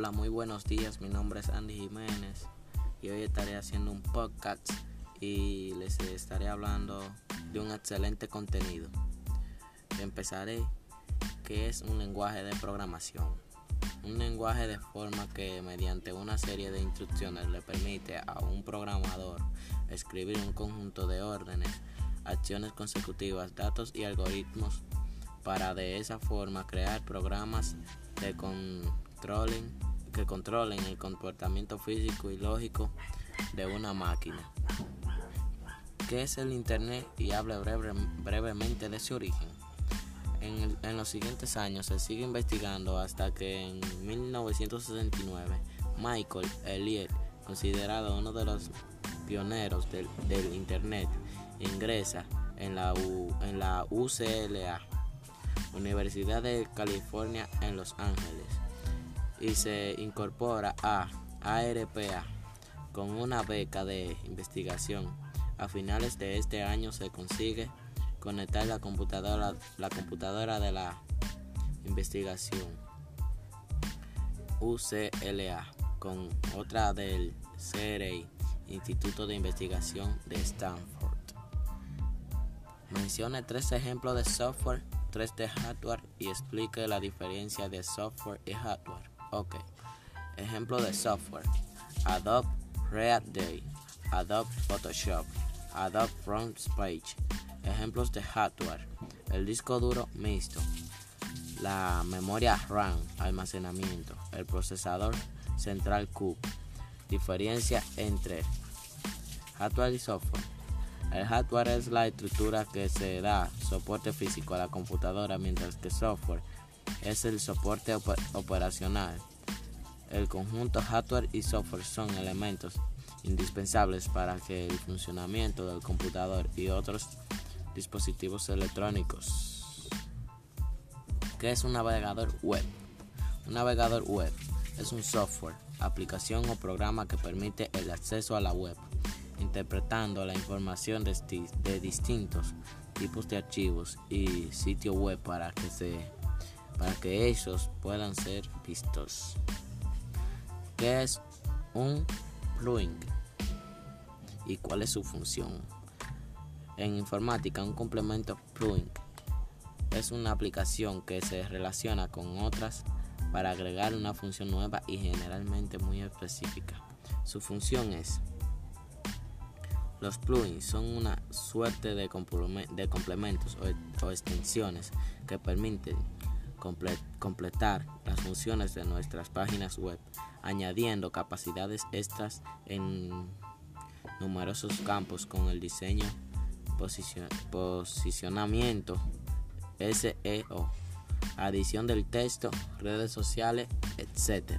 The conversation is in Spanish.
Hola, muy buenos días. Mi nombre es Andy Jiménez y hoy estaré haciendo un podcast y les estaré hablando de un excelente contenido. Empezaré que es un lenguaje de programación. Un lenguaje de forma que mediante una serie de instrucciones le permite a un programador escribir un conjunto de órdenes, acciones consecutivas, datos y algoritmos para de esa forma crear programas de controlen, que controlen el comportamiento físico y lógico de una máquina. ¿Qué es el Internet? Y hable brevemente de su origen. En, los siguientes años se sigue investigando hasta que en 1969 Michael Elliott, considerado uno de los pioneros del, Internet, ingresa en la UCLA Universidad de California en Los Ángeles y se incorpora a ARPA con una beca de investigación. A finales de este año se consigue conectar la computadora, de la investigación UCLA con otra del CRI, Instituto de Investigación de Stanford. Mencione tres ejemplos de software 3D hardware y explique la diferencia de software y hardware. Ok. Ejemplo de software. Adobe React Day, Adobe Photoshop, Adobe Page. Ejemplos de hardware. El disco duro mixto, la memoria RAM, almacenamiento, el procesador central CUP. Diferencia entre hardware y software. El hardware es la estructura que se da soporte físico a la computadora, mientras que software es el soporte operacional. El conjunto hardware y software son elementos indispensables para que el funcionamiento del computador y otros dispositivos electrónicos. ¿Qué es un navegador web? Un navegador web es un software, aplicación o programa que permite el acceso a la web interpretando la información de, distintos tipos de archivos y sitios web para que, se, para que ellos puedan ser vistos. ¿Qué es un plugin? ¿Y cuál es su función? En informática, un complemento plugin es una aplicación que se relaciona con otras para agregar una función nueva y generalmente muy específica. Su función es los plugins son una suerte de, complementos o, extensiones que permiten completar las funciones de nuestras páginas web, añadiendo capacidades extras en numerosos campos con el diseño, posicionamiento, SEO, adición del texto, redes sociales, etc.